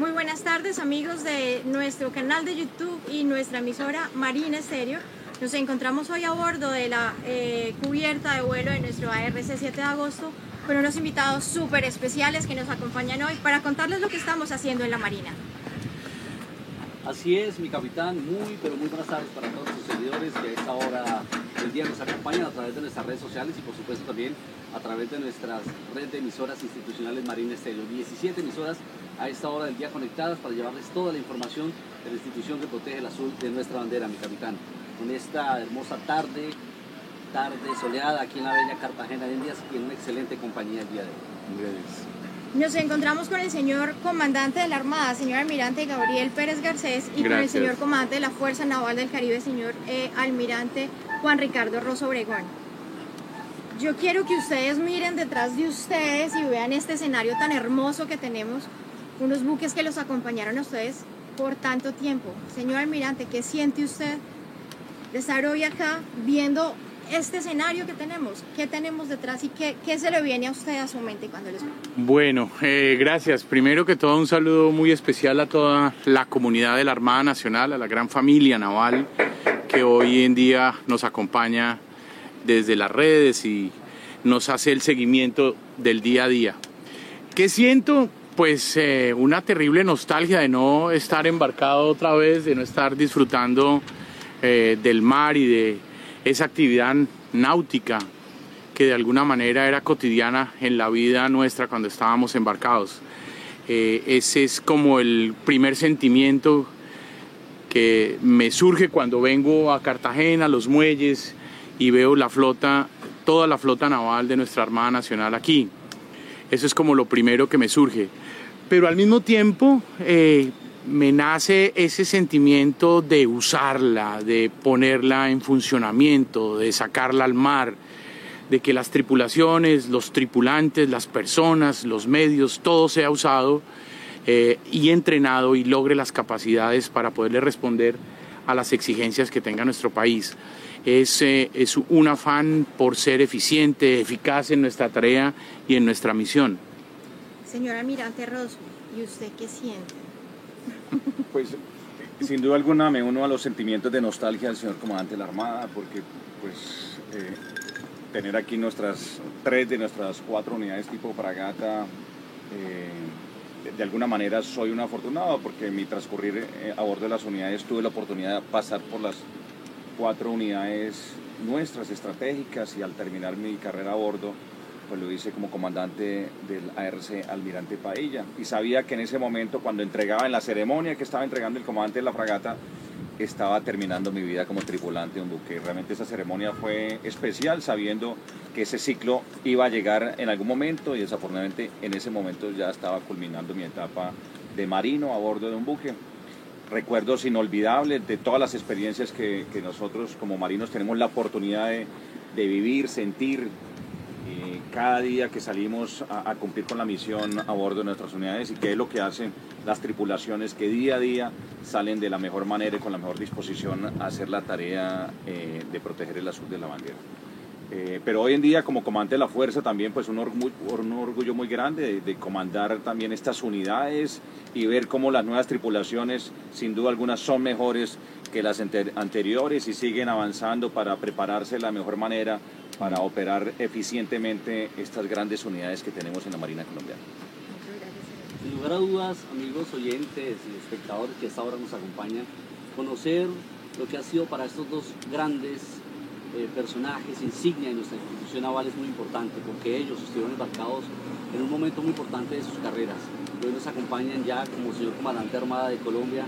Muy buenas tardes amigos de nuestro canal de YouTube y nuestra emisora Marina Estéreo. Nos encontramos hoy a bordo de la eh, cubierta de vuelo de nuestro ARC 7 de agosto con unos invitados súper especiales que nos acompañan hoy para contarles lo que estamos haciendo en la Marina. Así es, mi capitán, muy pero muy buenas tardes para todos los seguidores que a esta hora del día nos acompañan a través de nuestras redes sociales y por supuesto también a través de nuestras redes de emisoras institucionales Marina Estéreo. 17 emisoras a esta hora del día conectadas para llevarles toda la información de la institución que protege el azul de nuestra bandera, mi capitán. Con esta hermosa tarde, tarde soleada aquí en la bella Cartagena de Indias y en una excelente compañía el día de hoy. Nos encontramos con el señor comandante de la Armada, señor almirante Gabriel Pérez Garcés, y con el señor comandante de la Fuerza Naval del Caribe, señor eh, almirante Juan Ricardo Rosso Obregón. Yo quiero que ustedes miren detrás de ustedes y vean este escenario tan hermoso que tenemos, unos buques que los acompañaron a ustedes por tanto tiempo. Señor almirante, ¿qué siente usted de estar hoy acá viendo este escenario que tenemos? ¿Qué tenemos detrás y qué, qué se le viene a usted a su mente cuando les Bueno, eh, gracias. Primero que todo un saludo muy especial a toda la comunidad de la Armada Nacional, a la gran familia naval que hoy en día nos acompaña desde las redes y nos hace el seguimiento del día a día. ¿Qué siento? Pues eh, una terrible nostalgia de no estar embarcado otra vez, de no estar disfrutando eh, del mar y de esa actividad náutica que de alguna manera era cotidiana en la vida nuestra cuando estábamos embarcados. Eh, ese es como el primer sentimiento que me surge cuando vengo a Cartagena, los muelles, y veo la flota, toda la flota naval de nuestra Armada Nacional aquí. Eso es como lo primero que me surge. Pero al mismo tiempo eh, me nace ese sentimiento de usarla, de ponerla en funcionamiento, de sacarla al mar, de que las tripulaciones, los tripulantes, las personas, los medios, todo sea usado eh, y entrenado y logre las capacidades para poderle responder a las exigencias que tenga nuestro país es, eh, es un afán por ser eficiente, eficaz en nuestra tarea y en nuestra misión. Señor almirante Rosso, ¿y usted qué siente? Pues sin duda alguna me uno a los sentimientos de nostalgia del señor comandante de la Armada, porque pues eh, tener aquí nuestras tres de nuestras cuatro unidades tipo fragata, eh, de alguna manera soy un afortunado porque en mi transcurrir a bordo de las unidades tuve la oportunidad de pasar por las cuatro unidades nuestras estratégicas y al terminar mi carrera a bordo, pues lo hice como comandante del ARC Almirante Paella. Y sabía que en ese momento, cuando entregaba en la ceremonia que estaba entregando el comandante de la fragata, estaba terminando mi vida como tripulante de un buque. Realmente esa ceremonia fue especial, sabiendo que ese ciclo iba a llegar en algún momento y desafortunadamente en ese momento ya estaba culminando mi etapa de marino a bordo de un buque recuerdos inolvidables de todas las experiencias que, nosotros como marinos tenemos la oportunidad de, vivir, sentir cada día que salimos a, cumplir con la misión a bordo de nuestras unidades y qué es lo que hacen las tripulaciones que día a día salen de la mejor manera y con la mejor disposición a hacer la tarea eh, de proteger el azul de la bandera. Eh, pero hoy en día como comandante de la fuerza también pues un, orgullo, muy grande de, comandar también estas unidades y ver cómo las nuevas tripulaciones sin duda algunas son mejores que las anteriores y siguen avanzando para prepararse de la mejor manera para operar eficientemente estas grandes unidades que tenemos en la Marina colombiana. Sin lugar a dudas, amigos oyentes y espectadores que hasta ahora nos acompañan, conocer lo que ha sido para estos dos grandes eh, personajes insignia en nuestra institución naval es muy importante porque ellos estuvieron embarcados en un momento muy importante de sus carreras. Hoy nos acompañan ya como señor comandante Armada de Colombia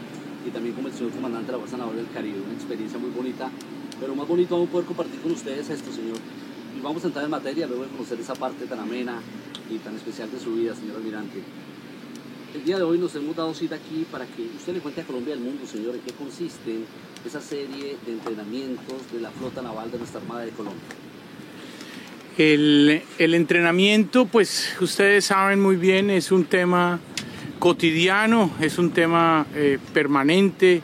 y también como el señor comandante de la Fuerza Naval del Caribe. Una experiencia muy bonita, pero más bonito vamos a poder compartir con ustedes esto, señor. Y vamos a entrar en materia luego de conocer esa parte tan amena y tan especial de su vida, señor almirante. El día de hoy nos hemos dado cita aquí para que usted le cuente a Colombia del mundo, señor, en qué consiste esa serie de entrenamientos de la flota naval de nuestra Armada de Colombia. El, entrenamiento, pues ustedes saben muy bien, es un tema cotidiano, es un tema eh, permanente,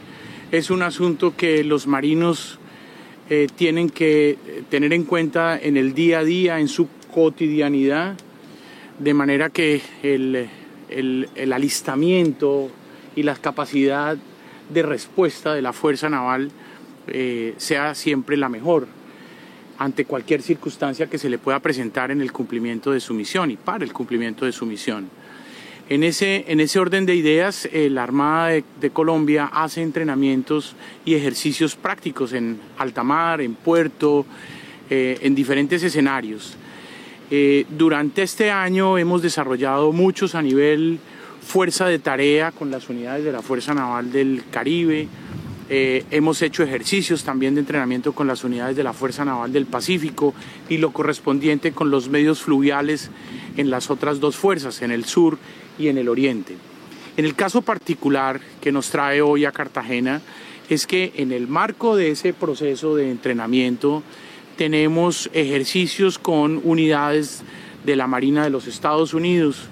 es un asunto que los marinos eh, tienen que tener en cuenta en el día a día, en su cotidianidad, de manera que el, el, alistamiento, y la capacidad de respuesta de la Fuerza Naval eh, sea siempre la mejor ante cualquier circunstancia que se le pueda presentar en el cumplimiento de su misión y para el cumplimiento de su misión. En ese, en ese orden de ideas, la Armada de, Colombia hace entrenamientos y ejercicios prácticos en alta mar, en puerto, eh, en diferentes escenarios. Eh, durante este año hemos desarrollado muchos a nivel fuerza de tarea con las unidades de la Fuerza Naval del Caribe, eh, hemos hecho ejercicios también de entrenamiento con las unidades de la Fuerza Naval del Pacífico y lo correspondiente con los medios fluviales en las otras dos fuerzas, en el sur y en el oriente. En el caso particular que nos trae hoy a Cartagena es que en el marco de ese proceso de entrenamiento tenemos ejercicios con unidades de la Marina de los Estados Unidos,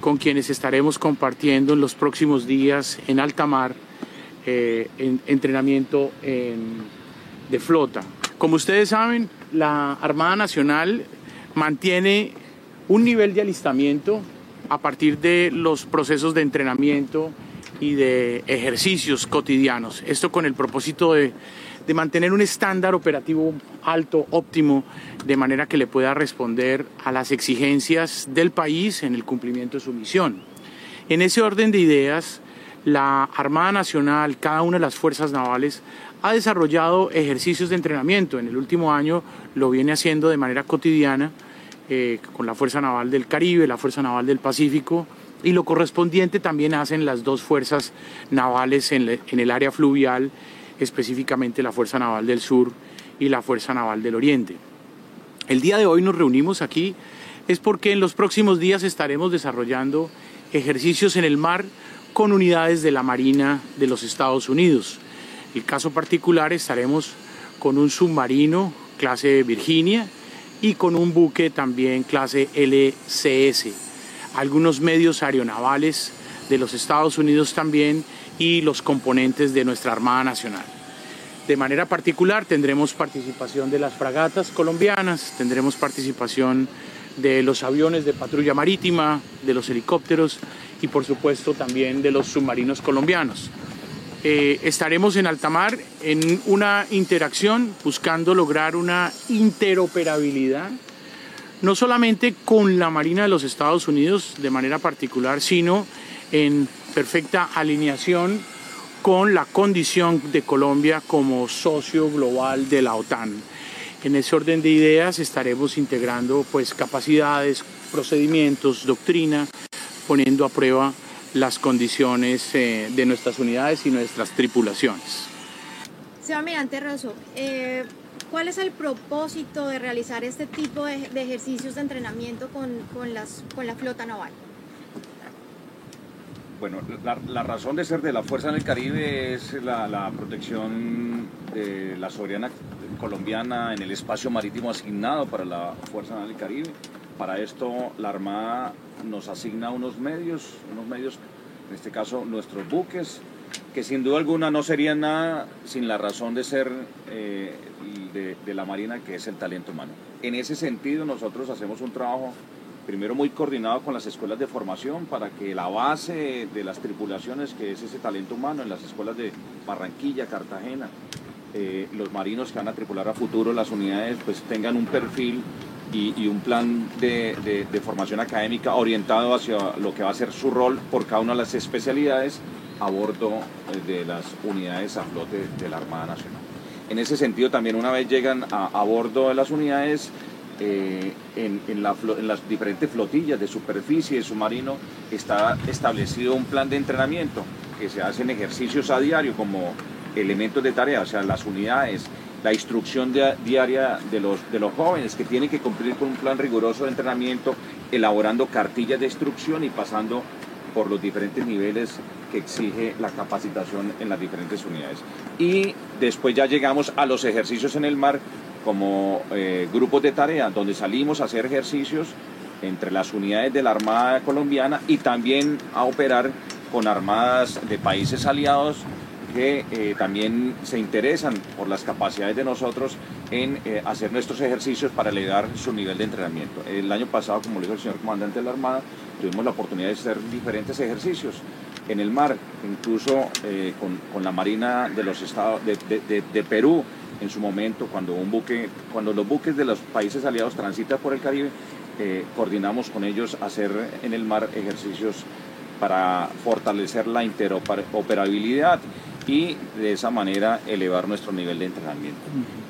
con quienes estaremos compartiendo en los próximos días en alta mar eh, en, entrenamiento de flota. Como ustedes saben, la Armada Nacional mantiene un nivel de alistamiento a partir de los procesos de entrenamiento y de ejercicios cotidianos. Esto con el propósito de, de, mantener un estándar operativo alto, óptimo, de manera que le pueda responder a las exigencias del país en el cumplimiento de su misión. En ese orden de ideas, la Armada Nacional, cada una de las fuerzas navales, ha desarrollado ejercicios de entrenamiento. En el último año lo viene haciendo de manera cotidiana eh, con la Fuerza Naval del Caribe, la Fuerza Naval del Pacífico, y lo correspondiente también hacen las dos fuerzas navales en, en el área fluvial, específicamente la Fuerza Naval del Sur y la Fuerza Naval del Oriente. El día de hoy nos reunimos aquí es porque en los próximos días estaremos desarrollando ejercicios en el mar con unidades de la Marina de los Estados Unidos. El caso particular estaremos con un submarino clase Virginia y con un buque también clase LCS. Algunos medios aeronavales de los Estados Unidos también y los componentes de nuestra Armada Nacional. De manera particular tendremos participación de las fragatas colombianas, tendremos participación de los aviones de patrulla marítima, de los helicópteros y por supuesto también de los submarinos colombianos. Eh, estaremos en alta mar en una interacción buscando lograr una interoperabilidad, no solamente con la Marina de los Estados Unidos de manera particular, sino en perfecta alineación con la condición de Colombia como socio global de la OTAN. En ese orden de ideas estaremos integrando pues capacidades, procedimientos, doctrina, poniendo a prueba las condiciones eh, de nuestras unidades y nuestras tripulaciones. Señor Almirante Rosso, eh, ¿cuál es el propósito de realizar este tipo de, ejercicios de entrenamiento con, con, las, con la flota naval? Bueno, la, razón de ser de la Fuerza en el Caribe es la, la protección de la soberanía colombiana en el espacio marítimo asignado para la Fuerza Naval del Caribe. Para esto la Armada nos asigna unos medios, unos medios, en este caso nuestros buques, que sin duda alguna no serían nada sin la razón de ser eh, de, la Marina, que es el talento humano. En ese sentido nosotros hacemos un trabajo primero muy coordinado con las escuelas de formación para que la base de las tripulaciones, que es ese talento humano en las escuelas de Barranquilla, Cartagena, eh, los marinos que van a tripular a futuro las unidades pues tengan un perfil y, un plan de, formación académica orientado hacia lo que va a ser su rol por cada una de las especialidades a bordo eh, de las unidades a flote de la Armada Nacional. En ese sentido también una vez llegan a, bordo de las unidades, eh, en, en, las diferentes flotillas de superficie, de submarino, está establecido un plan de entrenamiento que se hacen ejercicios a diario como elementos de tarea, o sea, las unidades, la instrucción diaria de los, de los jóvenes que tienen que cumplir con un plan riguroso de entrenamiento, elaborando cartillas de instrucción y pasando por los diferentes niveles que exige la capacitación en las diferentes unidades. Y después ya llegamos a los ejercicios en el mar como eh, grupos de tarea, donde salimos a hacer ejercicios entre las unidades de la Armada colombiana y también a operar con armadas de países aliados que eh, también se interesan por las capacidades de nosotros en eh, hacer nuestros ejercicios para elevar su nivel de entrenamiento. El año pasado, como le dijo el señor comandante de la Armada, tuvimos la oportunidad de hacer diferentes ejercicios en el mar, incluso eh, con, la Marina de los Estados de, Perú en su momento, cuando un buque, cuando los buques de los países aliados transitan por el Caribe, coordinamos con ellos hacer en el mar ejercicios para fortalecer la interoperabilidad y de esa manera elevar nuestro nivel de entrenamiento.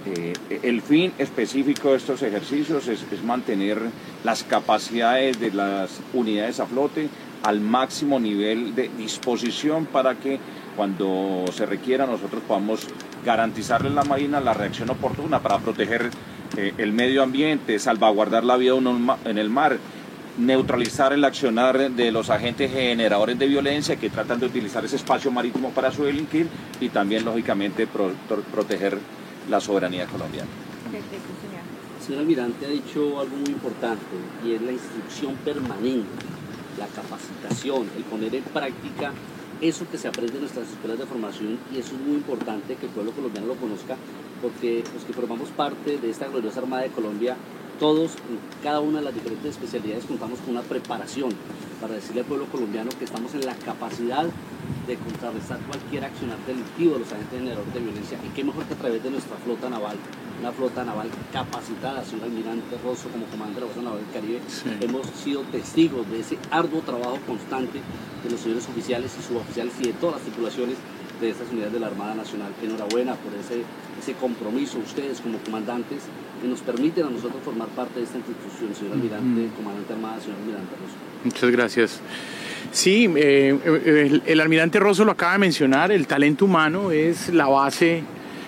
Eh, el fin específico de estos ejercicios es, mantener las capacidades de las unidades a flote al máximo nivel de disposición para que cuando se requiera nosotros podamos garantizarle a la Marina la reacción oportuna para proteger eh, el medio ambiente, salvaguardar la vida en el mar, neutralizar el accionar de los agentes generadores de violencia que tratan de utilizar ese espacio marítimo para su delinquir y también, lógicamente, proteger la soberanía colombiana. Señor almirante ha dicho algo muy importante y es la instrucción permanente, la capacitación, el poner en práctica eso que se aprende en nuestras escuelas de formación y eso es muy importante que el pueblo colombiano lo conozca porque los que formamos parte de esta gloriosa Armada de Colombia todos, en cada una de las diferentes especialidades, contamos con una preparación para decirle al pueblo colombiano que estamos en la capacidad de contrarrestar cualquier accionar delictivo de los agentes generadores de violencia. Y qué mejor que a través de nuestra flota naval, una flota naval capacitada, señor almirante Rosso como comandante de la Fuerza Naval del Caribe, hemos sido testigos de ese arduo trabajo constante de los señores oficiales y suboficiales y de todas las tripulaciones de estas unidades de la Armada Nacional. Enhorabuena por ese, ese compromiso, ustedes como comandantes, que nos permiten a nosotros formar parte de esta institución, señor almirante, comandante Armada, señor almirante Rosso. Muchas gracias. Sí, eh, el, el, almirante Rosso lo acaba de mencionar, el talento humano es la base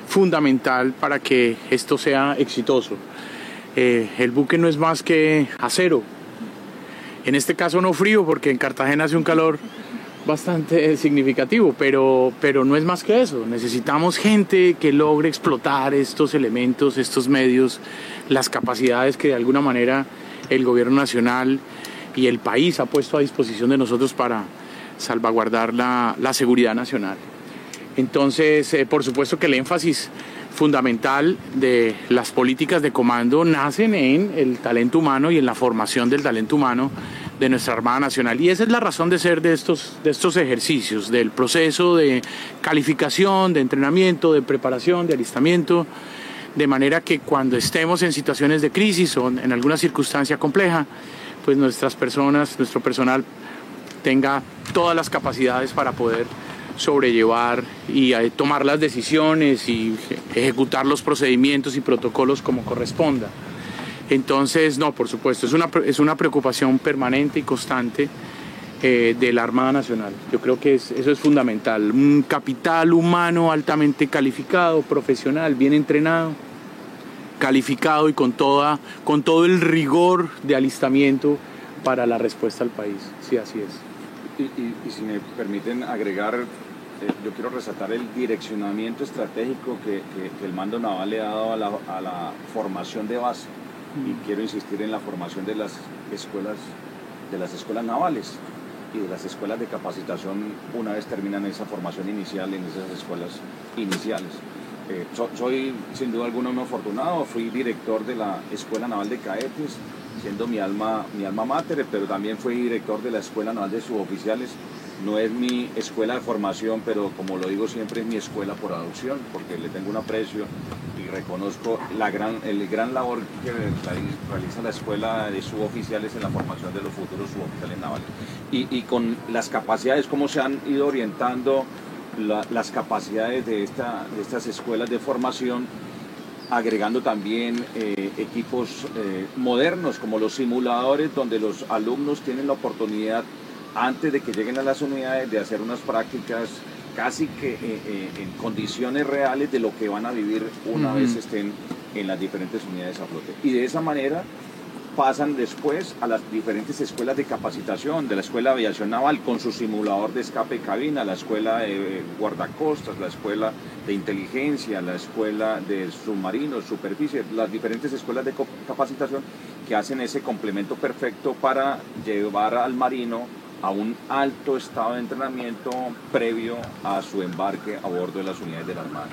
fundamental para que esto sea exitoso. Eh, el buque no es más que acero, en este caso no frío porque en Cartagena hace un calor bastante significativo, pero, pero no es más que eso. Necesitamos gente que logre explotar estos elementos, estos medios, las capacidades que de alguna manera el gobierno nacional y el país ha puesto a disposición de nosotros para salvaguardar la, la seguridad nacional. Entonces, eh, por supuesto que el énfasis fundamental de las políticas de comando nacen en el talento humano y en la formación del talento humano de nuestra Armada Nacional. Y esa es la razón de ser de estos, de estos ejercicios, del proceso de calificación, de entrenamiento, de preparación, de alistamiento, de manera que cuando estemos en situaciones de crisis o en alguna circunstancia compleja, pues nuestras personas, nuestro personal tenga todas las capacidades para poder sobrellevar y eh, tomar las decisiones y ejecutar los procedimientos y protocolos como corresponda. Entonces, no, por supuesto, es una, es una preocupación permanente y constante eh, de la Armada Nacional. Yo creo que eso es fundamental. Un capital humano altamente calificado, profesional, bien entrenado, calificado y con, toda, con todo el rigor de alistamiento para la respuesta al país. Sí, así es. Y, si me permiten agregar, eh, yo quiero resaltar el direccionamiento estratégico que, el mando naval le ha dado a la, a la formación de base y quiero insistir en la formación de las escuelas, de las escuelas navales y de las escuelas de capacitación una vez terminan esa formación inicial en esas escuelas iniciales. Eh, soy sin duda alguna un afortunado, fui director de la Escuela Naval de Caetes, siendo mi alma, mi alma mater, pero también fui director de la Escuela Naval de Suboficiales no es mi escuela de formación, pero como lo digo siempre es mi escuela por adopción, porque le tengo un aprecio y reconozco la gran, el gran labor que realiza la escuela de suboficiales en la formación de los futuros suboficiales navales. Y, con las capacidades, cómo se han ido orientando las capacidades de, esta, de estas escuelas de formación agregando también eh, equipos eh, modernos como los simuladores donde los alumnos tienen la oportunidad antes de que lleguen a las unidades de hacer unas prácticas casi que eh, eh, en condiciones reales de lo que van a vivir una vez estén en las diferentes unidades a flote. Y de esa manera pasan después a las diferentes escuelas de capacitación, de la Escuela de Aviación Naval con su simulador de escape cabina, la Escuela de Guardacostas, la Escuela de Inteligencia, la Escuela de Submarinos, Superficie, las diferentes escuelas de capacitación que hacen ese complemento perfecto para llevar al marino a un alto estado de entrenamiento previo a su embarque a bordo de las unidades de la Armada.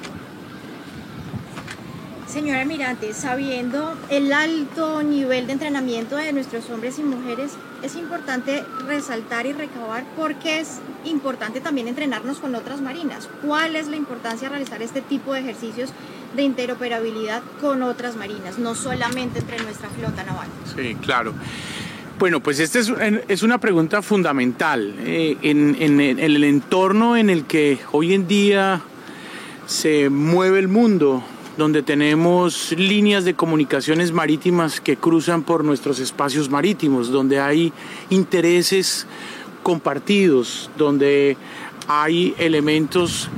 Señor almirante, sabiendo el alto nivel de entrenamiento de nuestros hombres y mujeres, es importante resaltar y recabar por qué es importante también entrenarnos con otras marinas. ¿Cuál es la importancia de realizar este tipo de ejercicios de interoperabilidad con otras marinas, no solamente entre nuestra flota naval? Sí, claro. Bueno, pues esta es, una pregunta fundamental. Eh, en, en el entorno en el que hoy en día se mueve el mundo, donde tenemos líneas de comunicaciones marítimas que cruzan por nuestros espacios marítimos, donde hay intereses compartidos, donde hay elementos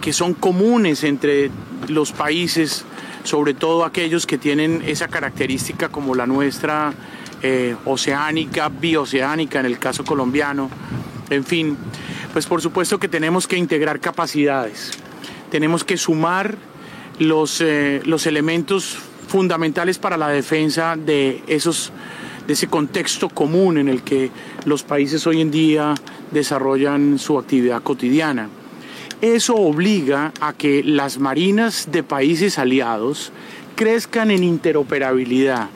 que son comunes entre los países, sobre todo aquellos que tienen esa característica como la nuestra, eh, oceánica, bioceánica en el caso colombiano, en fin, pues por supuesto que tenemos que integrar capacidades, tenemos que sumar los, eh, los elementos fundamentales para la defensa de, esos, de ese contexto común en el que los países hoy en día desarrollan su actividad cotidiana. Eso obliga a que las marinas de países aliados crezcan en interoperabilidad,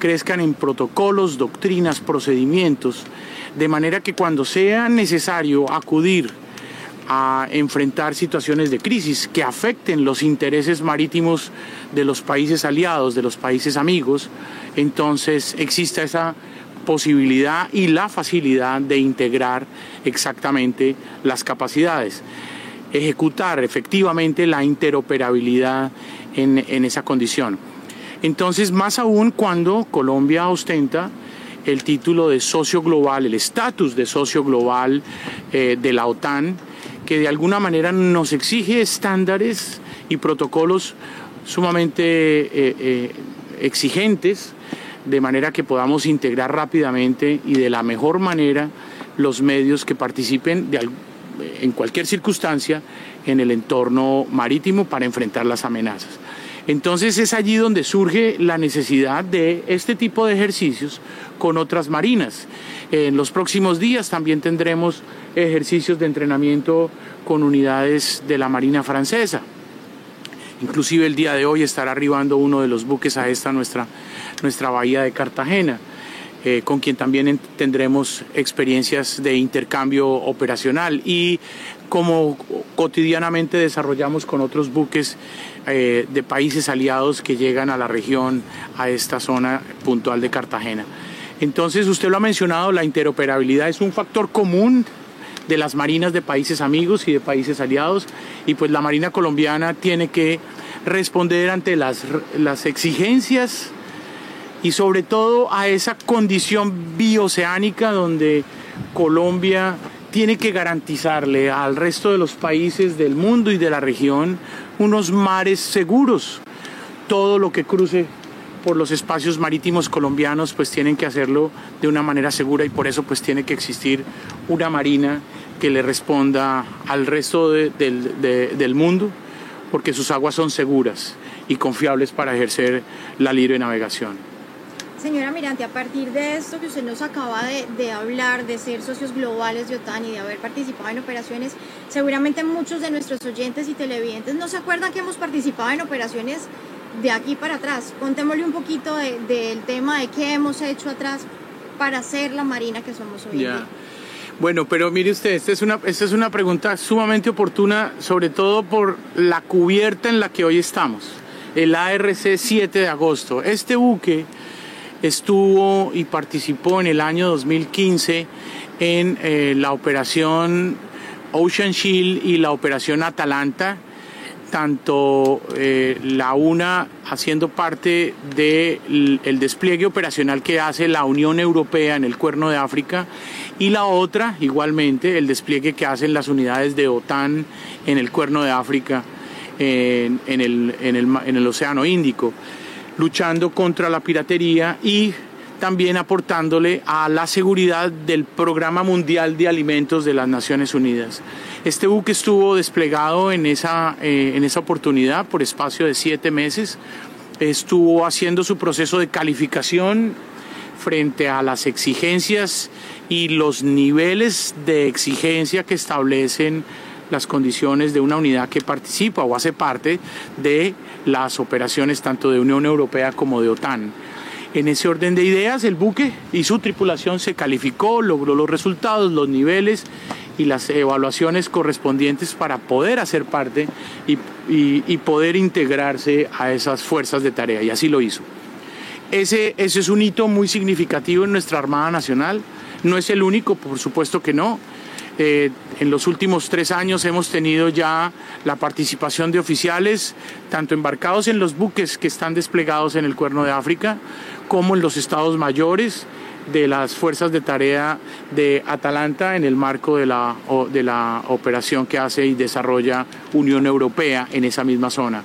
crezcan en protocolos, doctrinas, procedimientos, de manera que cuando sea necesario acudir a enfrentar situaciones de crisis que afecten los intereses marítimos de los países aliados, de los países amigos, entonces exista esa posibilidad y la facilidad de integrar exactamente las capacidades, ejecutar efectivamente la interoperabilidad en, esa condición. Entonces, más aún cuando Colombia ostenta el título de socio global, el estatus de socio global eh, de la OTAN, que de alguna manera nos exige estándares y protocolos sumamente eh, eh, exigentes, de manera que podamos integrar rápidamente y de la mejor manera los medios que participen en cualquier circunstancia en el entorno marítimo para enfrentar las amenazas. Entonces es allí donde surge la necesidad de este tipo de ejercicios con otras marinas. En los próximos días también tendremos ejercicios de entrenamiento con unidades de la Marina Francesa. Inclusive el día de hoy estará arribando uno de los buques a esta nuestra, nuestra bahía de Cartagena, eh, con quien también tendremos experiencias de intercambio operacional y como cotidianamente desarrollamos con otros buques eh, de países aliados que llegan a la región, a esta zona puntual de Cartagena. Entonces, usted lo ha mencionado, la interoperabilidad es un factor común de las marinas de países amigos y de países aliados y pues la Marina colombiana tiene que responder ante las, las exigencias y sobre todo a esa condición bioceánica donde Colombia tiene que garantizarle al resto de los países del mundo y de la región unos mares seguros. Todo lo que cruce por los espacios marítimos colombianos pues tienen que hacerlo de una manera segura y por eso pues tiene que existir una marina que le responda al resto del mundo porque sus aguas son seguras y confiables para ejercer la libre navegación. Señora Mirante, a partir de esto que usted nos acaba de, de, hablar, de ser socios globales de OTAN y de haber participado en operaciones, seguramente muchos de nuestros oyentes y televidentes no se acuerdan que hemos participado en operaciones de aquí para atrás. Contémosle un poquito del tema de qué hemos hecho atrás para ser la Marina que somos hoy. día. Bueno, pero mire usted, esta es, una, esta es una pregunta sumamente oportuna, sobre todo por la cubierta en la que hoy estamos, el ARC 7 de agosto. Este buque estuvo y participó en el año 2015 en eh, la operación Ocean Shield y la operación Atalanta, tanto eh, la una haciendo parte del despliegue operacional que hace la Unión Europea en el Cuerno de África y la otra igualmente el despliegue que hacen las unidades de OTAN en el Cuerno de África en, el, en el Océano Índico, luchando contra la piratería y también aportándole a la seguridad del Programa Mundial de Alimentos de las Naciones Unidas. Este buque estuvo desplegado en esa, eh, en esa oportunidad por espacio de siete meses, estuvo haciendo su proceso de calificación frente a las exigencias y los niveles de exigencia que establecen las condiciones de una unidad que participa o hace parte de las operaciones tanto de Unión Europea como de OTAN. En ese orden de ideas, el buque y su tripulación se calificó, logró los resultados, los niveles y las evaluaciones correspondientes para poder hacer parte y, poder integrarse a esas fuerzas de tarea, y así lo hizo. Ese, ese es un hito muy significativo en nuestra Armada Nacional. No es el único, por supuesto que no. Eh, en los últimos tres años hemos tenido ya la participación de oficiales, tanto embarcados en los buques que están desplegados en el Cuerno de África, como en los estados mayores de las fuerzas de tarea de Atalanta en el marco de la, de la operación que hace y desarrolla Unión Europea en esa misma zona.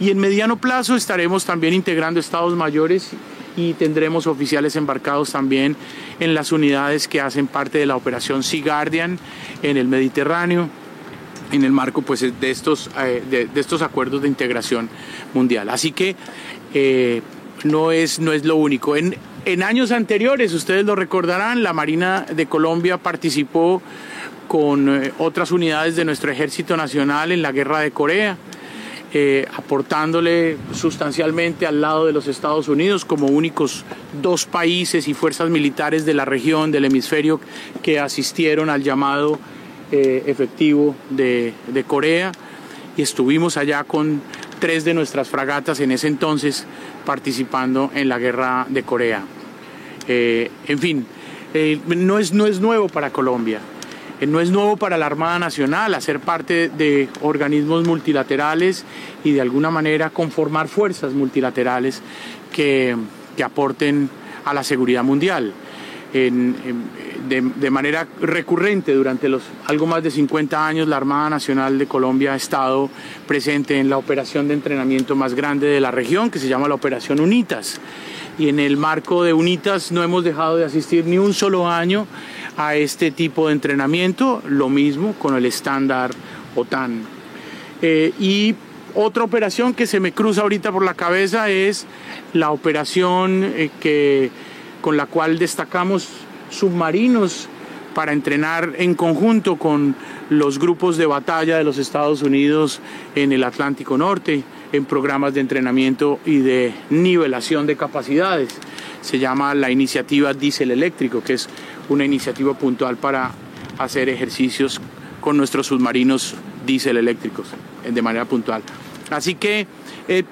Y en mediano plazo estaremos también integrando estados mayores y tendremos oficiales embarcados también en las unidades que hacen parte de la operación Sea Guardian en el Mediterráneo en el marco pues, de, estos, eh, de, estos acuerdos de integración mundial. Así que eh, no, es, no es lo único. En, en años anteriores, ustedes lo recordarán, la Marina de Colombia participó con eh, otras unidades de nuestro Ejército Nacional en la Guerra de Corea. Eh, aportándole sustancialmente al lado de los Estados Unidos como únicos dos países y fuerzas militares de la región, del hemisferio, que asistieron al llamado eh, efectivo de, Corea. Y estuvimos allá con tres de nuestras fragatas en ese entonces participando en la guerra de Corea. Eh, en fin, no, es, no es nuevo para Colombia, no es nuevo para la Armada Nacional hacer parte de organismos multilaterales y de alguna manera conformar fuerzas multilaterales que, que aporten a la seguridad mundial. de, de, manera recurrente durante los algo más de 50 años la Armada Nacional de Colombia ha estado presente en la operación de entrenamiento más grande de la región que se llama la Operación UNITAS y en el marco de UNITAS no hemos dejado de asistir ni un solo año a este tipo de entrenamiento, lo mismo con el estándar OTAN. Eh, y otra operación que se me cruza ahorita por la cabeza es la operación eh, que, con la cual destacamos submarinos para entrenar en conjunto con los grupos de batalla de los Estados Unidos en el Atlántico Norte en programas de entrenamiento y de nivelación de capacidades. Se llama la iniciativa Diesel Eléctrico, que es una iniciativa puntual para hacer ejercicios con nuestros submarinos diésel eléctricos eh, de manera puntual. Así que eh,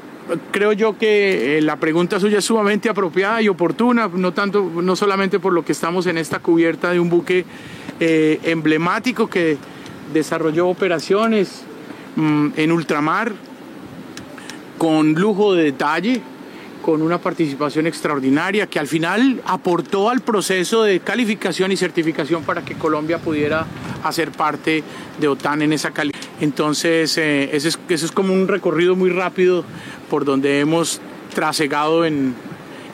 creo yo que eh, la pregunta suya es sumamente apropiada y oportuna, no tanto, no solamente por lo que estamos en esta cubierta de un buque emblemático que desarrolló operaciones mm, en ultramar con lujo de detalle, con una participación extraordinaria que al final aportó al proceso de calificación y certificación para que Colombia pudiera hacer parte de OTAN en esa calidad. Entonces, eh, ese, es, es, como un recorrido muy rápido por donde hemos trasegado en,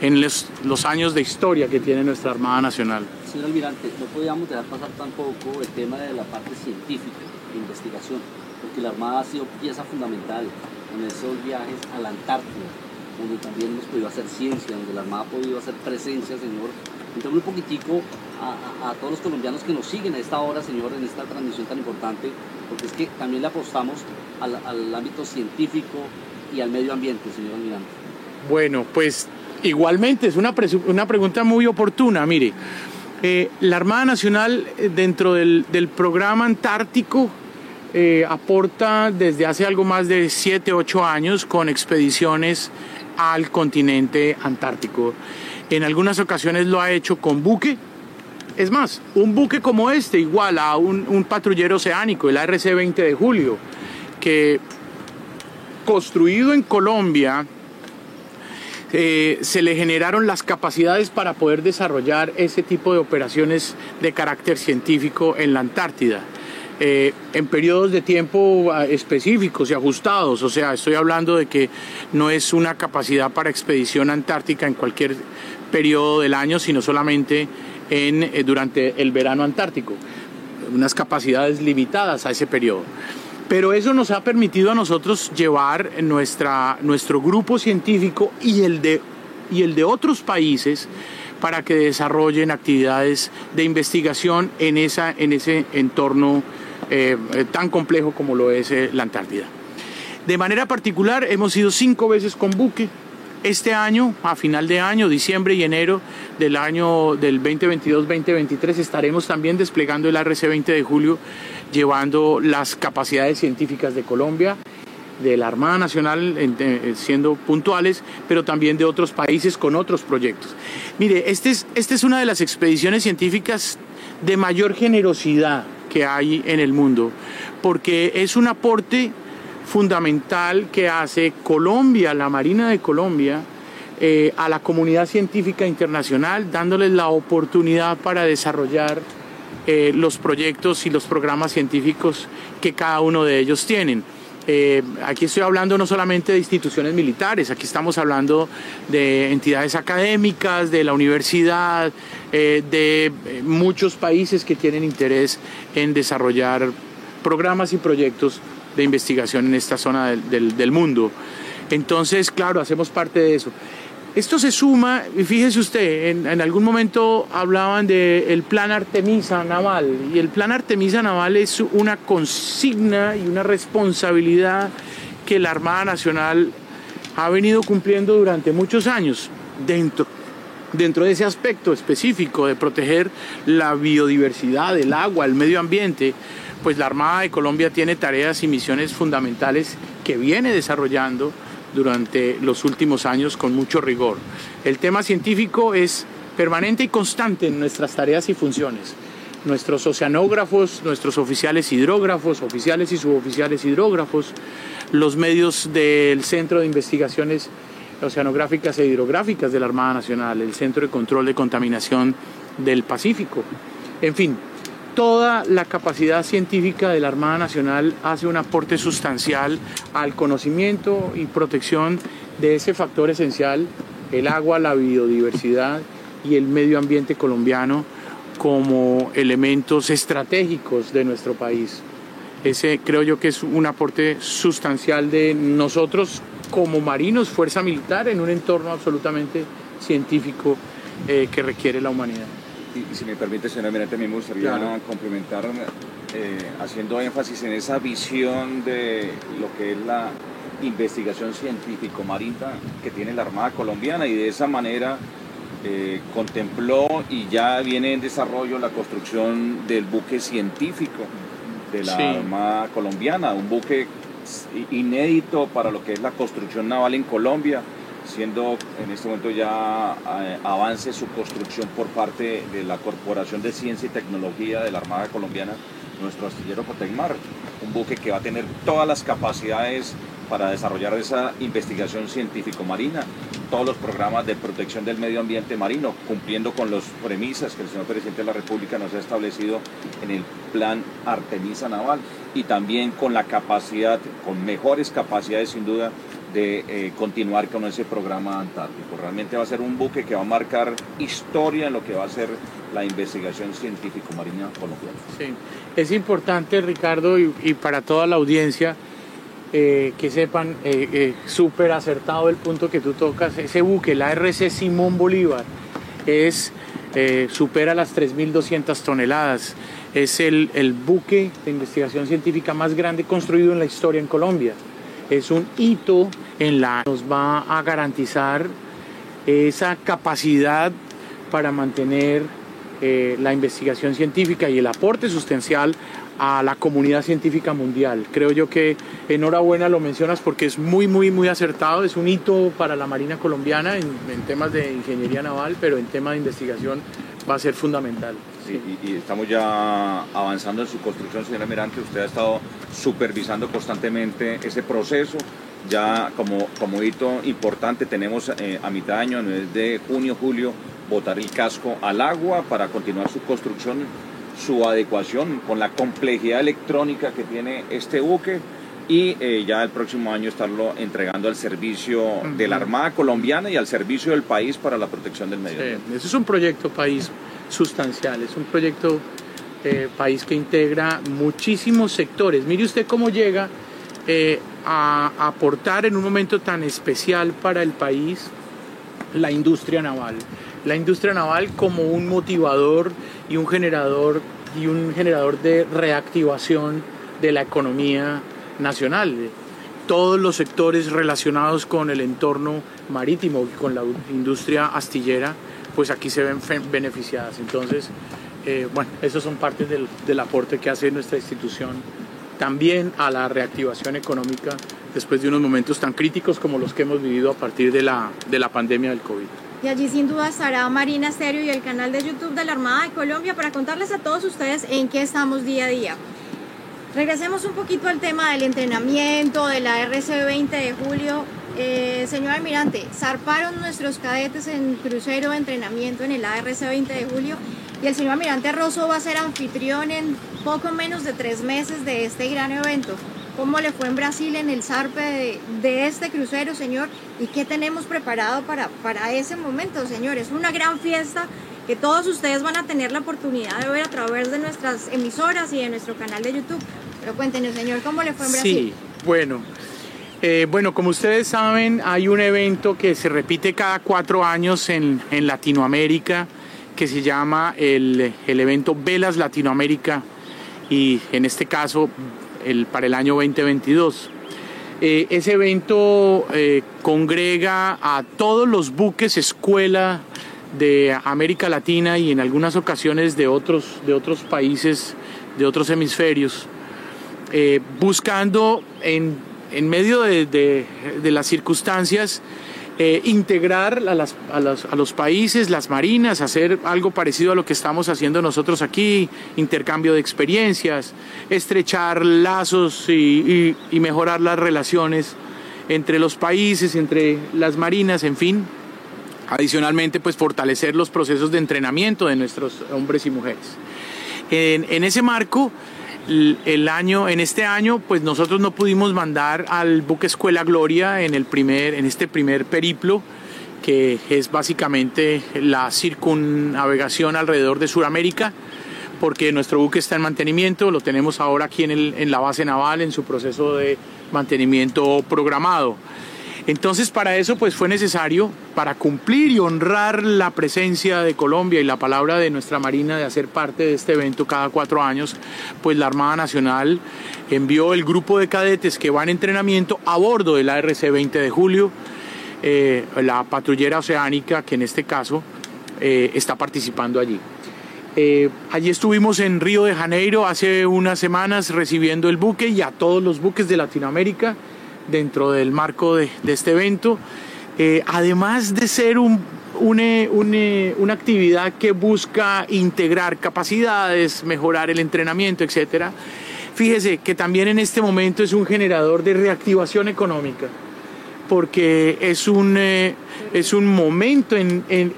en los, los, años de historia que tiene nuestra Armada Nacional. Señor Almirante, no podíamos dejar pasar tampoco el tema de la parte científica, de investigación, porque la Armada ha sido pieza fundamental en esos viajes a la Antártida, donde también hemos podido hacer ciencia, donde la Armada ha podido hacer presencia, señor. Entonces un poquitico a, todos los colombianos que nos siguen a esta hora, señor, en esta transmisión tan importante, porque es que también le apostamos al, ámbito científico y al medio ambiente, señor almirante. Bueno, pues igualmente es una, una pregunta muy oportuna, mire. Eh, la Armada Nacional eh, dentro del, del programa antártico eh, aporta desde hace algo más de 7, 8 años con expediciones al continente antártico. En algunas ocasiones lo ha hecho con buque. Es más, un buque como este, igual a un, patrullero oceánico, el ARC-20 de julio, que construido en Colombia, eh, se le generaron las capacidades para poder desarrollar ese tipo de operaciones de carácter científico en la Antártida. Eh, en periodos de tiempo ah, específicos y ajustados. O sea, estoy hablando de que no es una capacidad para expedición antártica en cualquier periodo del año, sino solamente en, eh, durante el verano antártico. Unas capacidades limitadas a ese periodo. Pero eso nos ha permitido a nosotros llevar nuestra, nuestro grupo científico y el de, y el de otros países para que desarrollen actividades de investigación en, esa, en ese entorno eh, tan complejo como lo es eh, la Antártida. De manera particular, hemos ido cinco veces con buque. Este año, a final de año, diciembre y enero del año del 2022-2023, estaremos también desplegando el RC20 de julio, llevando las capacidades científicas de Colombia de la Armada Nacional eh, siendo puntuales, pero también de otros países con otros proyectos. Mire, esta es, este es una de las expediciones científicas de mayor generosidad que hay en el mundo, porque es un aporte fundamental que hace Colombia, la Marina de Colombia, eh, a la comunidad científica internacional, dándoles la oportunidad para desarrollar eh, los proyectos y los programas científicos que cada uno de ellos tienen. Eh, aquí estoy hablando no solamente de instituciones militares, aquí estamos hablando de entidades académicas, de la universidad, eh, de eh, muchos países que tienen interés en desarrollar programas y proyectos de investigación en esta zona del mundo. Entonces, claro, hacemos parte de eso. Esto se suma, y fíjese usted, en, algún momento hablaban del plan Artemisa Naval, y el plan Artemisa Naval es una consigna y una responsabilidad que la Armada Nacional ha venido cumpliendo durante muchos años dentro, dentro de ese aspecto específico de proteger la biodiversidad, el agua, el medio ambiente, pues la Armada de Colombia tiene tareas y misiones fundamentales que viene desarrollando durante los últimos años con mucho rigor. El tema científico es permanente y constante en nuestras tareas y funciones. Nuestros oceanógrafos, nuestros oficiales hidrógrafos, oficiales y suboficiales hidrógrafos, los medios del Centro de Investigaciones Oceanográficas e Hidrográficas de la Armada Nacional, el Centro de Control de Contaminación del Pacífico. En fin, toda la capacidad científica de la Armada Nacional hace un aporte sustancial al conocimiento y protección de ese factor esencial, el agua, la biodiversidad y el medio ambiente colombiano como elementos estratégicos de nuestro país. Ese creo yo que es un aporte sustancial de nosotros como marinos, fuerza militar, en un entorno absolutamente científico eh, que requiere la humanidad. Y, si me permite, señora Mirante, me gustaría complementar eh, haciendo énfasis en esa visión de lo que es la investigación científico-marina que tiene la Armada colombiana y de esa manera eh, contempló y ya viene en desarrollo la construcción del buque científico de la Armada colombiana, un buque inédito para lo que es la construcción naval en Colombia siendo en este momento ya eh, avance su construcción por parte de la Corporación de Ciencia y Tecnología de la Armada Colombiana, nuestro astillero Cotecmar, un buque que va a tener todas las capacidades para desarrollar esa investigación científico-marina, todos los programas de protección del medio ambiente marino, cumpliendo con las premisas que el señor presidente de la República nos ha establecido en el plan Artemisa Naval y también con la capacidad, con mejores capacidades sin duda de eh, continuar con ese programa antártico. Realmente va a ser un buque que va a marcar historia en lo que va a ser la investigación científico-marina colombiana. Sí, es importante, Ricardo, y, para toda la audiencia, eh, que sepan, eh, súper acertado el punto que tú tocas, ese buque, la RC Simón Bolívar, es, supera las 3.200 toneladas, es el, el buque de investigación científica más grande construido en la historia en Colombia. Es un hito en la nos va a garantizar esa capacidad para mantener eh, la investigación científica y el aporte sustancial a la comunidad científica mundial. Creo yo que enhorabuena lo mencionas porque es muy, muy, muy acertado, es un hito para la Marina colombiana en, temas de ingeniería naval, pero en temas de investigación va a ser fundamental. Sí, y, estamos ya avanzando en su construcción, señora Mirante. Usted ha estado supervisando constantemente ese proceso. Ya como, como hito importante tenemos eh, a mitad de año, en el mes de junio, julio, botar el casco al agua para continuar su construcción, su adecuación con la complejidad electrónica que tiene este buque y eh, ya el próximo año estarlo entregando al servicio de la Armada colombiana y al servicio del país para la protección del medio ambiente. Sí, ese es un proyecto país sustancial, es un proyecto eh, país que integra muchísimos sectores. Mire usted cómo llega eh, a aportar en un momento tan especial para el país la industria naval. la industria naval como un motivador y un generador y un generador de reactivación de la economía nacional. Todos los sectores relacionados con el entorno marítimo y con la industria astillera, pues aquí se ven beneficiadas. Entonces, eh, bueno, esos son partes del, del aporte que hace nuestra institución también a la reactivación económica después de unos momentos tan críticos como los que hemos vivido a partir de la, de la pandemia del COVID. Y allí sin duda estará Marina Estéreo y el canal de YouTube de la Armada de Colombia para contarles a todos ustedes en qué estamos día a día. Regresemos un poquito al tema del entrenamiento, de la RC 20 de julio. Eh, señor almirante, zarparon nuestros cadetes en crucero de entrenamiento en el ARC 20 de julio y el señor almirante Rosso va a ser anfitrión en poco menos de tres meses de este gran evento. ¿Cómo le fue en Brasil en el zarpe de, este crucero, señor? ¿Y qué tenemos preparado para, para ese momento, señor? Es una gran fiesta que todos ustedes van a tener la oportunidad de ver a través de nuestras emisoras y de nuestro canal de YouTube. Pero cuéntenos, señor, ¿cómo le fue en Brasil? Sí, bueno. Eh, bueno, como ustedes saben, hay un evento que se repite cada cuatro años en, en Latinoamérica que se llama el, el evento Velas Latinoamérica y en este caso el, para el año 2022. Eh, ese evento eh, congrega a todos los buques escuela de América Latina y en algunas ocasiones de otros, de otros países, de otros hemisferios, eh, buscando en, en medio de, de, de las circunstancias eh, integrar a, las, los, países, las marinas, hacer algo parecido a lo que estamos haciendo nosotros aquí, intercambio de experiencias, estrechar lazos y, mejorar las relaciones entre los países, entre las marinas, en fin. Adicionalmente, pues fortalecer los procesos de entrenamiento de nuestros hombres y mujeres. En ese marco, el año, en este año, pues nosotros no pudimos mandar al buque Escuela Gloria en, el primer, en este primer periplo, que es básicamente la circunnavegación alrededor de Sudamérica, porque nuestro buque está en mantenimiento, lo tenemos ahora aquí en, en la base naval en su proceso de mantenimiento programado. Entonces para eso pues fue necesario, para cumplir y honrar la presencia de Colombia y la palabra de nuestra Marina de hacer parte de este evento cada cuatro años, pues la Armada Nacional envió el grupo de cadetes que va en entrenamiento a bordo del ARC 20 de julio, eh, la patrullera oceánica que en este caso eh, está participando allí. Eh, allí estuvimos en Río de Janeiro hace unas semanas recibiendo el buque y a todos los buques de Latinoamérica dentro del marco de, este evento. Eh, además de ser un, una, actividad que busca integrar capacidades, mejorar el entrenamiento, etc., fíjese que también en este momento es un generador de reactivación económica, porque es un, eh, es un momento en, en,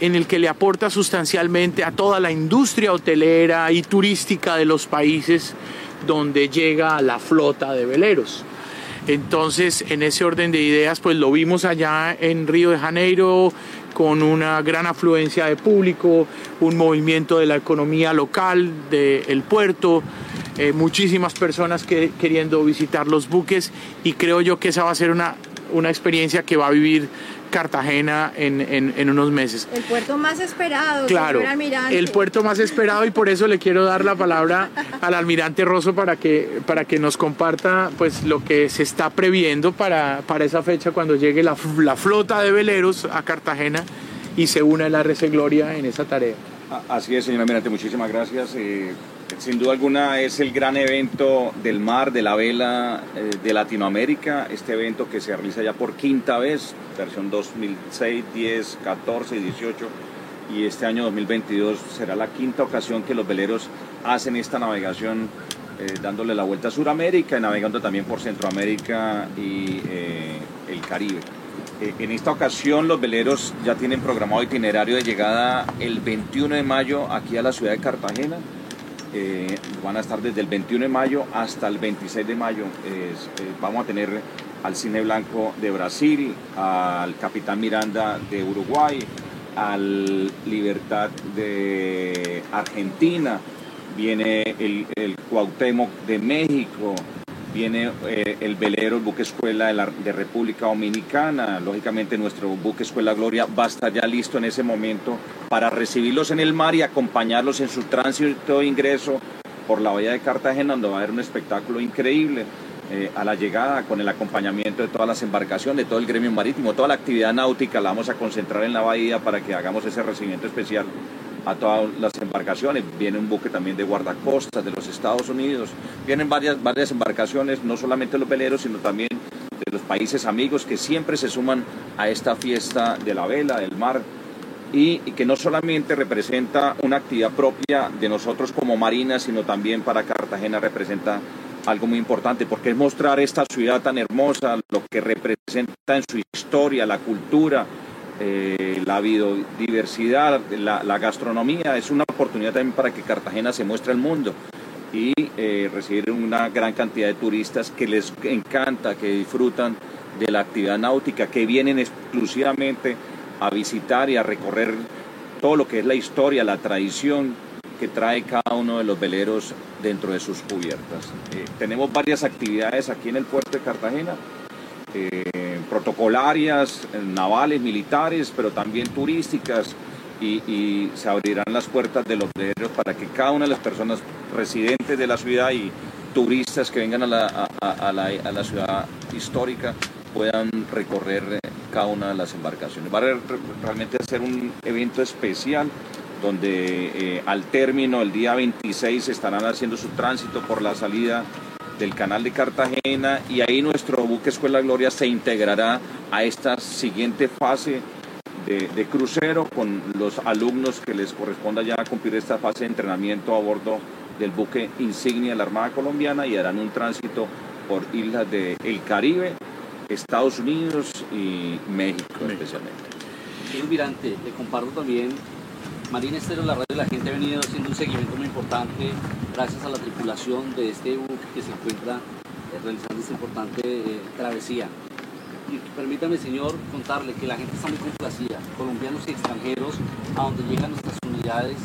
en el que le aporta sustancialmente a toda la industria hotelera y turística de los países donde llega la flota de veleros. Entonces, en ese orden de ideas, pues lo vimos allá en Río de Janeiro con una gran afluencia de público, un movimiento de la economía local del de puerto, eh, muchísimas personas que, queriendo visitar los buques y creo yo que esa va a ser una, una experiencia que va a vivir Cartagena en, en, en, unos meses. El puerto más esperado, claro, señor almirante. El puerto más esperado y por eso le quiero dar la palabra al almirante Rosso para que, para que nos comparta pues, lo que se está previendo para, para esa fecha cuando llegue la, la flota de veleros a Cartagena y se una el RC Gloria en esa tarea. Así es, señor almirante, muchísimas gracias. Eh, sin duda alguna es el gran evento del mar, de la vela eh, de Latinoamérica, este evento que se realiza ya por quinta vez, versión 2006, 10, 14 y 18, y este año 2022 será la quinta ocasión que los veleros hacen esta navegación eh, dándole la vuelta a Sudamérica y navegando también por Centroamérica y eh, el Caribe. en esta ocasión los veleros ya tienen programado itinerario de llegada el 21 de mayo aquí a la ciudad de Cartagena, eh, van a estar desde el 21 de mayo hasta el 26 de mayo. Eh, vamos a tener al Cine Blanco de Brasil, al Capitán Miranda de Uruguay, al Libertad de Argentina, viene el, el Cuauhtémoc de México, viene eh, el velero, el buque escuela de, la, de, República Dominicana. Lógicamente nuestro buque escuela Gloria va a estar ya listo en ese momento para recibirlos en el mar y acompañarlos en su tránsito e ingreso por la bahía de Cartagena, donde va a haber un espectáculo increíble. Eh, a la llegada con el acompañamiento de todas las embarcaciones, de todo el gremio marítimo, toda la actividad náutica la vamos a concentrar en la bahía para que hagamos ese recibimiento especial a todas las embarcaciones. Viene un buque también de guardacostas de los Estados Unidos. Vienen varias, varias embarcaciones, no solamente los veleros, sino también de los países amigos que siempre se suman a esta fiesta de la vela, del mar, y, y, que no solamente representa una actividad propia de nosotros como Marina, sino también para Cartagena representa algo muy importante, porque es mostrar esta ciudad tan hermosa, lo que representa en su historia, la cultura, eh, la biodiversidad, la, gastronomía, es una oportunidad también para que Cartagena se muestre al mundo y eh, recibir una gran cantidad de turistas que les encanta, que disfrutan de la actividad náutica, que vienen exclusivamente a visitar y a recorrer todo lo que es la historia, la tradición que trae cada uno de los veleros dentro de sus cubiertas. Eh, tenemos varias actividades aquí en el puerto de Cartagena, eh, protocolarias, navales, militares, pero también turísticas, y, se abrirán las puertas de los veleros para que cada una de las personas residentes de la ciudad y turistas que vengan a la, a la, a la ciudad histórica puedan recorrer eh, cada una de las embarcaciones. Va a realmente ser un evento especial donde eh, al término, el día 26, estarán haciendo su tránsito por la salida del canal de Cartagena y ahí nuestro buque Escuela Gloria se integrará a esta siguiente fase de, crucero con los alumnos que les corresponda ya cumplir esta fase de entrenamiento a bordo del buque insignia de la Armada Colombiana y harán un tránsito por islas del Caribe, Estados Unidos y México especialmente. Señor Mirante, le comparto también Marina Estero, la radio de la gente ha venido haciendo un seguimiento muy importante gracias a la tripulación de este buque que se encuentra eh, realizando esta importante eh, travesía. Y permítame, señor, contarle que la gente está muy complacida, colombianos y extranjeros, a donde llegan nuestras unidades,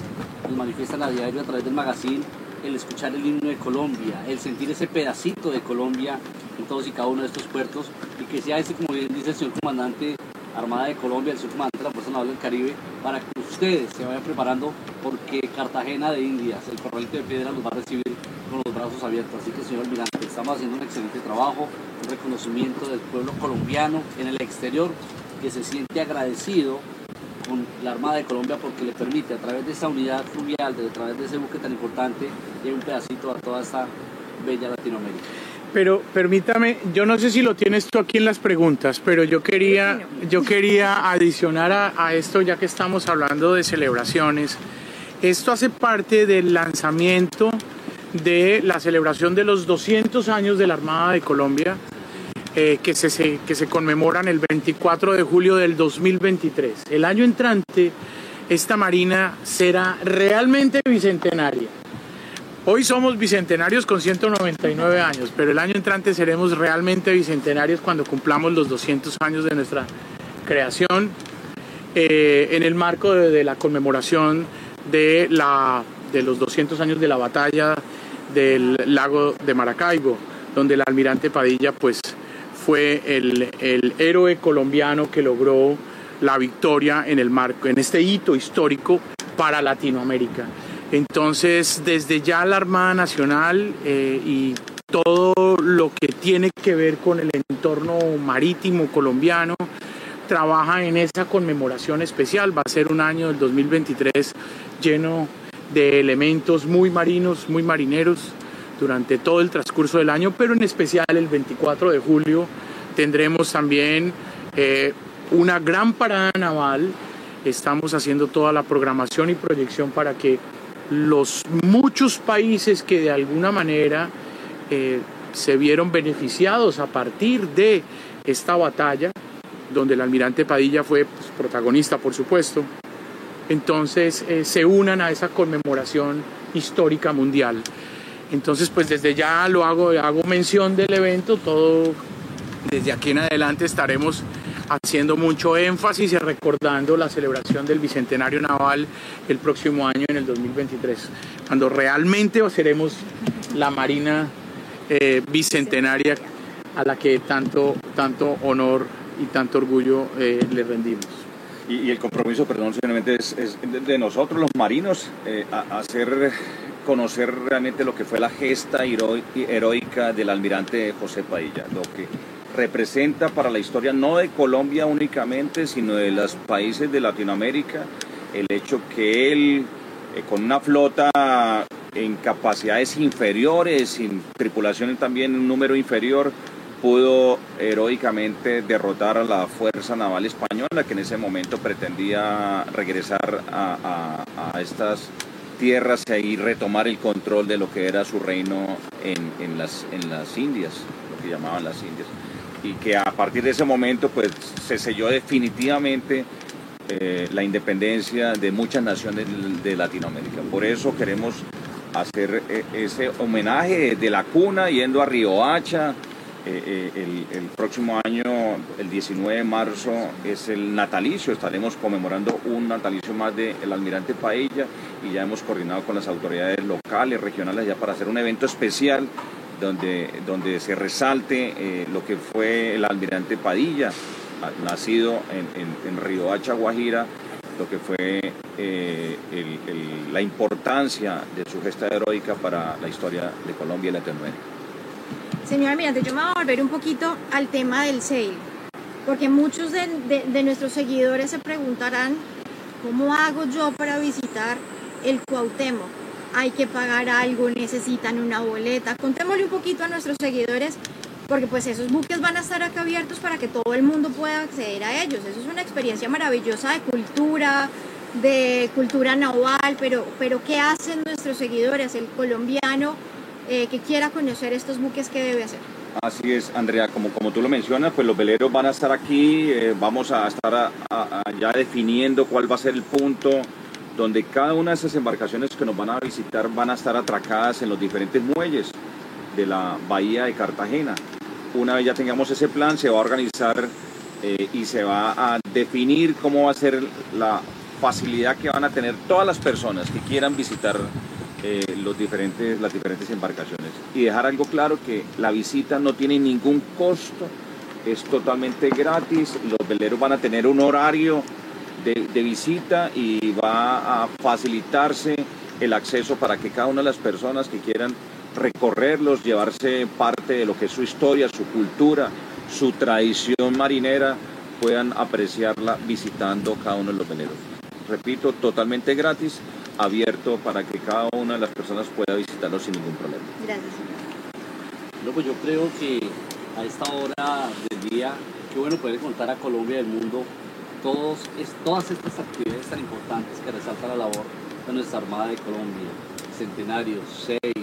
nos manifiestan a diario a través del magazine el escuchar el himno de Colombia, el sentir ese pedacito de Colombia en todos y cada uno de estos puertos y que sea ese, como bien dice el señor comandante, Armada de Colombia, el subcomandante la Fuerza Naval del Caribe, para que ustedes se vayan preparando porque Cartagena de Indias, el corralito de piedra, los va a recibir con los brazos abiertos. Así que, señor almirante, estamos haciendo un excelente trabajo, un reconocimiento del pueblo colombiano en el exterior que se siente agradecido con la Armada de Colombia porque le permite a través de esa unidad fluvial, a través de ese buque tan importante, llevar un pedacito a toda esta bella Latinoamérica. Pero permítame, yo no sé si lo tienes tú aquí en las preguntas, pero yo quería, yo quería adicionar a, a, esto, ya que estamos hablando de celebraciones. Esto hace parte del lanzamiento de la celebración de los 200 años de la Armada de Colombia, eh, que, se, que se conmemoran el 24 de julio del 2023. El año entrante, esta Marina será realmente bicentenaria. Hoy somos bicentenarios con 199 años, pero el año entrante seremos realmente bicentenarios cuando cumplamos los 200 años de nuestra creación eh, en el marco de, la conmemoración de, los 200 años de la batalla del lago de Maracaibo, donde el almirante Padilla pues, fue el, héroe colombiano que logró la victoria en este hito histórico para Latinoamérica. Entonces, desde ya la Armada Nacional eh, y todo lo que tiene que ver con el entorno marítimo colombiano trabaja en esa conmemoración especial. Va a ser un año del 2023 lleno de elementos muy marinos, muy marineros durante todo el transcurso del año, pero en especial el 24 de julio tendremos también eh, una gran parada naval. Estamos haciendo toda la programación y proyección para que los muchos países que de alguna manera eh, se vieron beneficiados a partir de esta batalla, donde el almirante Padilla fue pues, protagonista, por supuesto, entonces eh, se unan a esa conmemoración histórica mundial. Entonces, pues desde ya lo hago, hago mención del evento, todo desde aquí en adelante estaremos haciendo mucho énfasis y recordando la celebración del Bicentenario Naval el próximo año, en el 2023, cuando realmente seremos la Marina eh, bicentenaria a la que tanto, tanto honor y tanto orgullo eh, le rendimos. Y, el compromiso, perdón, simplemente es, de nosotros los marinos, eh, hacer conocer realmente lo que fue la gesta heroica del almirante José Padilla, lo que representa para la historia no de Colombia únicamente, sino de los países de Latinoamérica, el hecho que él, eh, con una flota en capacidades inferiores, sin tripulación también en un número inferior, pudo heroicamente derrotar a la Fuerza Naval Española, que en ese momento pretendía regresar a, estas tierras y retomar el control de lo que era su reino en, las, en las Indias, lo que llamaban las Indias. Y que a partir de ese momento pues, se selló definitivamente eh, la independencia de muchas naciones de Latinoamérica. Por eso queremos hacer eh, ese homenaje de la cuna yendo a Riohacha, eh, eh, el, próximo año, el 19 de marzo, es el natalicio. Estaremos conmemorando un natalicio más del almirante Paella y ya hemos coordinado con las autoridades locales, regionales, ya para hacer un evento especial donde, donde se resalte eh, lo que fue el almirante Padilla, nacido en, en, Río Hacha, Guajira, lo que fue la importancia de su gesta heroica para la historia de Colombia y Latinoamérica. Señor Almirante, yo me voy a volver un poquito al tema del sale, porque muchos de, nuestros seguidores se preguntarán, ¿cómo hago yo para visitar el Cuauhtémoc? Hay que pagar algo, necesitan una boleta. Contémosle un poquito a nuestros seguidores, porque pues esos buques van a estar acá abiertos para que todo el mundo pueda acceder a ellos. Eso es una experiencia maravillosa de cultura, de cultura naval, pero, pero ¿qué hacen nuestros seguidores? El colombiano eh, que quiera conocer estos buques, ¿qué debe hacer? Así es, Andrea, como, como tú lo mencionas, pues los veleros van a estar aquí, eh, vamos a estar ya definiendo cuál va a ser el punto donde cada una de esas embarcaciones que nos van a visitar van a estar atracadas en los diferentes muelles de la bahía de Cartagena. Una vez ya tengamos ese plan, se va a organizar eh, y se va a definir cómo va a ser la facilidad que van a tener todas las personas que quieran visitar eh, los diferentes, las diferentes embarcaciones. Y dejar algo claro que la visita no tiene ningún costo, es totalmente gratis, los veleros van a tener un horario de, de visita y va a facilitarse el acceso para que cada una de las personas que quieran recorrerlos, llevarse parte de lo que es su historia, su cultura, su tradición marinera, puedan apreciarla visitando cada uno de los veleros. Repito, totalmente gratis abierto para que cada una de las personas pueda visitarlo sin ningún problema. Gracias. Pues yo creo que a esta hora del día, qué bueno poder contar a Colombia y al mundo todas estas actividades tan importantes que resaltan la labor de nuestra Armada de Colombia, centenarios, SEI,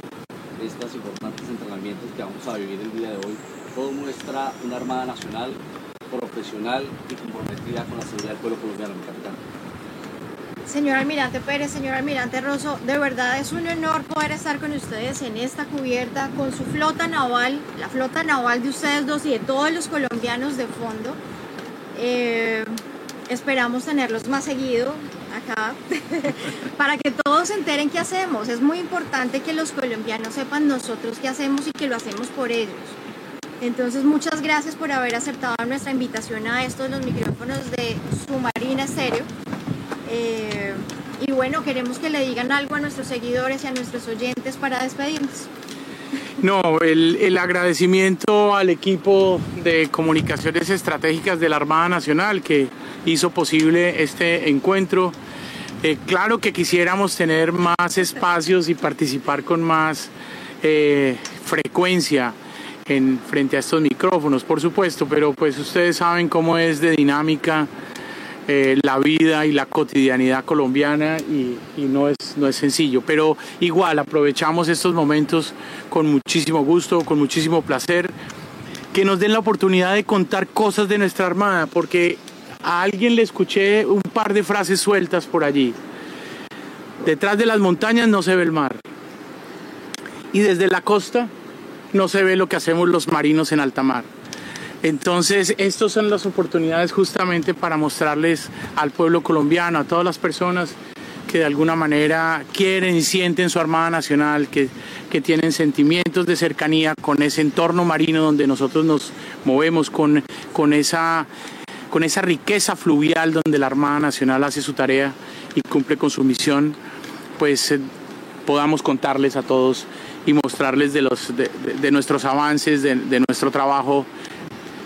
estos importantes entrenamientos que vamos a vivir el día de hoy, todo muestra una Armada Nacional profesional y comprometida con la seguridad del pueblo colombiano, mi capitán. Señor Almirante Pérez, señor Almirante Rosso, de verdad es un honor poder estar con ustedes en esta cubierta con su flota naval, la flota naval de ustedes dos y de todos los colombianos de fondo. Eh, esperamos tenerlos más seguido acá para que todos se enteren qué hacemos. Es muy importante que los colombianos sepan nosotros qué hacemos y que lo hacemos por ellos. Entonces, muchas gracias por haber aceptado nuestra invitación a estos los micrófonos de Submarina Estéreo. Eh, y bueno, queremos que le digan algo a nuestros seguidores y a nuestros oyentes para despedirnos. No, el, agradecimiento al equipo de comunicaciones estratégicas de la Armada Nacional que hizo posible este encuentro. Eh, claro que quisiéramos tener más espacios y participar con más eh, frecuencia en, frente a estos micrófonos, por supuesto, pero pues ustedes saben cómo es de dinámica eh, la vida y la cotidianidad colombiana y, no, es, no es sencillo. Pero igual aprovechamos estos momentos con muchísimo gusto, con muchísimo placer, que nos den la oportunidad de contar cosas de nuestra Armada, porque a alguien le escuché un par de frases sueltas por allí. Detrás de las montañas no se ve el mar. Y desde la costa no se ve lo que hacemos los marinos en alta mar. Entonces, estas son las oportunidades justamente para mostrarles al pueblo colombiano, a todas las personas que de alguna manera quieren y sienten su Armada Nacional, que, que tienen sentimientos de cercanía con ese entorno marino donde nosotros nos movemos, con, con, esa, con esa riqueza fluvial donde la Armada Nacional hace su tarea y cumple con su misión, pues eh, podamos contarles a todos y mostrarles de, los, de, nuestros avances, de, de nuestro trabajo,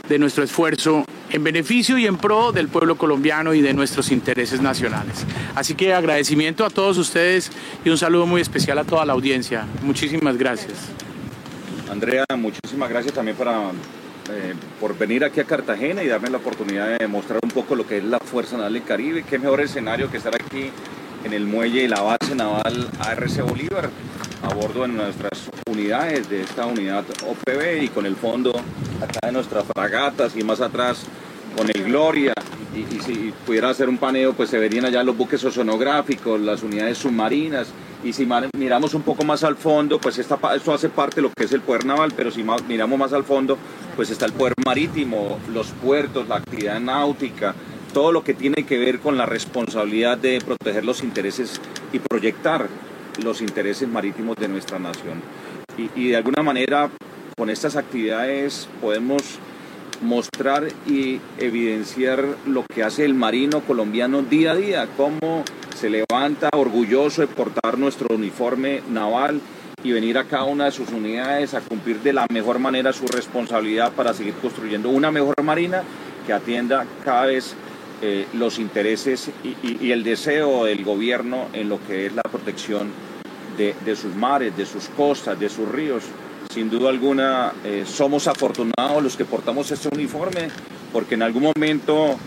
de nuestro esfuerzo en beneficio y en pro del pueblo colombiano y de nuestros intereses nacionales. Así que agradecimiento a todos ustedes y un saludo muy especial a toda la audiencia. Muchísimas gracias. Andrea, muchísimas gracias también para, eh, por venir aquí a Cartagena y darme la oportunidad de mostrar un poco lo que es la Fuerza Naval del Caribe. Qué mejor escenario que estar aquí en el muelle y la base naval ARC Bolívar, a bordo de nuestras unidades de esta unidad OPB y con el fondo acá de nuestras fragatas y más atrás con el Gloria. Y, si pudiera hacer un paneo, pues se verían allá los buques oceanográficos, las unidades submarinas. Y si miramos un poco más al fondo, pues esta, esto hace parte de lo que es el poder naval, pero si miramos más al fondo, pues está el poder marítimo, los puertos, la actividad náutica, todo lo que tiene que ver con la responsabilidad de proteger los intereses y proyectar los intereses marítimos de nuestra nación. Y, de alguna manera con estas actividades podemos mostrar y evidenciar lo que hace el marino colombiano día a día, cómo se levanta orgulloso de portar nuestro uniforme naval y venir a cada una de sus unidades a cumplir de la mejor manera su responsabilidad para seguir construyendo una mejor marina que atienda cada vez eh, los intereses y, el deseo del gobierno en lo que es la protección de, sus mares, de sus costas, de sus ríos. Sin duda alguna eh, somos afortunados los que portamos este uniforme porque en algún momento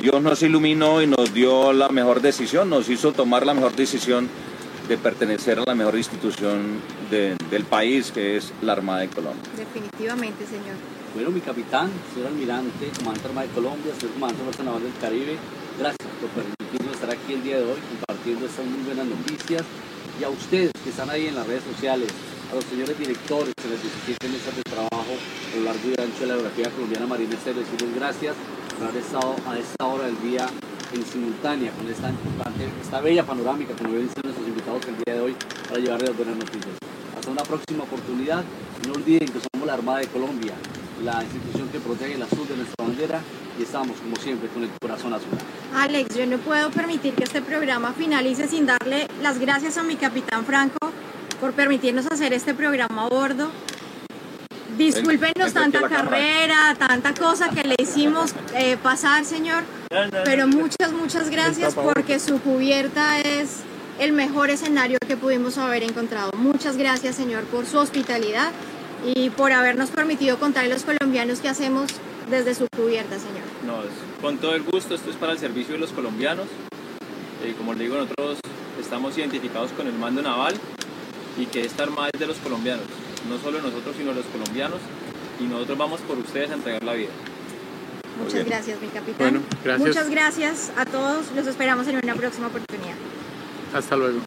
Dios nos iluminó y nos dio la mejor decisión, nos hizo tomar la mejor decisión de pertenecer a la mejor institución del país que es la Armada de Colombia. Definitivamente, señor. Bueno, mi capitán, señor almirante, comandante Armada de Colombia, señor comandante de Fuerza Naval del Caribe, gracias por permitirnos estar aquí el día de hoy compartiendo estas muy buenas noticias. Y a ustedes que están ahí en las redes sociales, a los señores directores que les 17 mesas de trabajo a lo largo y ancho de la geografía colombiana marina decirles gracias haber estado a esta hora del día en simultánea con esta importante, esta bella panorámica, como ven nuestros invitados el día de hoy, para llevarles las buenas noticias. Hasta una próxima oportunidad. No olviden que somos la Armada de Colombia la institución que protege el azul de nuestra bandera y estamos como siempre con el corazón azul. Alex, yo no puedo permitir que este programa finalice sin darle las gracias a mi capitán Franco por permitirnos hacer este programa a bordo. Discúlpenos tanta carrera, tanta cosa que le hicimos eh, pasar, señor, pero muchas, muchas gracias porque su cubierta es el mejor escenario que pudimos haber encontrado. Muchas gracias, señor, por su hospitalidad y por habernos permitido contar a los colombianos qué hacemos desde su cubierta, señor. No, con todo el gusto, esto es para el servicio de los colombianos. Eh, como le digo, nosotros estamos identificados con el mando naval y que esta armada es de los colombianos, no solo nosotros, sino los colombianos, y nosotros vamos por ustedes a entregar la vida. Muchas gracias, mi capitán. Muchas gracias a todos. Los esperamos en una próxima oportunidad. Hasta luego.